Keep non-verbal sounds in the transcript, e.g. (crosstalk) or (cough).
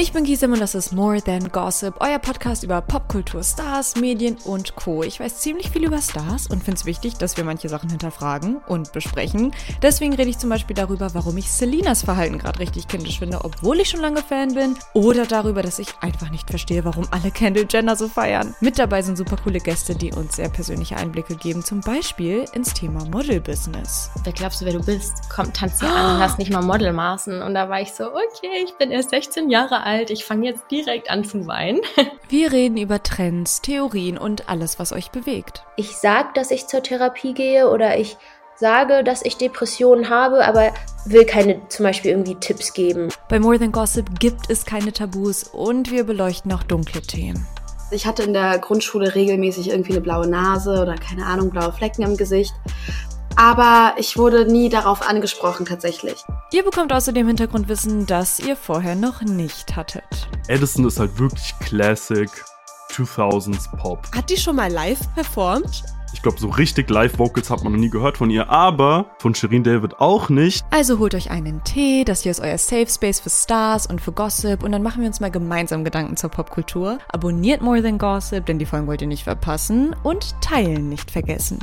Ich bin Gisem und das ist More Than Gossip, euer Podcast über Popkultur, Stars, Medien und Co. Ich weiß ziemlich viel über Stars und finde es wichtig, dass wir manche Sachen hinterfragen und besprechen. Deswegen rede ich zum Beispiel darüber, warum ich Selinas Verhalten gerade richtig kindisch finde, obwohl ich schon lange Fan bin. Oder darüber, dass ich einfach nicht verstehe, warum alle Kendall Jenner so feiern. Mit dabei sind super coole Gäste, die uns sehr persönliche Einblicke geben, zum Beispiel ins Thema Model-Business. Wer glaubst du, wer du bist? Komm, tanz dir an und hast (gasps) nicht mal Modelmaßen. Und da war ich so, okay, ich bin erst 16 Jahre alt alt, ich fange jetzt direkt an zu weinen. (laughs) Wir reden über Trends, Theorien und alles, was euch bewegt. Ich sage, dass ich zur Therapie gehe oder ich sage, dass ich Depressionen habe, aber will keine zum Beispiel irgendwie Tipps geben. Bei More Than Gossip gibt es keine Tabus und wir beleuchten auch dunkle Themen. Ich hatte in der Grundschule regelmäßig irgendwie eine blaue Nase oder keine Ahnung, blaue Flecken im Gesicht aber ich wurde nie darauf angesprochen tatsächlich. Ihr bekommt außerdem Hintergrundwissen, das ihr vorher noch nicht hattet. Edison ist halt wirklich Classic 2000s Pop. Hat die schon mal live performt? Ich glaube, so richtig Live-Vocals hat man noch nie gehört von ihr, aber von Shirin David auch nicht. Also holt euch einen Tee, das hier ist euer Safe Space für Stars und für Gossip und dann machen wir uns mal gemeinsam Gedanken zur Popkultur. Abonniert More Than Gossip, denn die Folgen wollt ihr nicht verpassen und teilen nicht vergessen.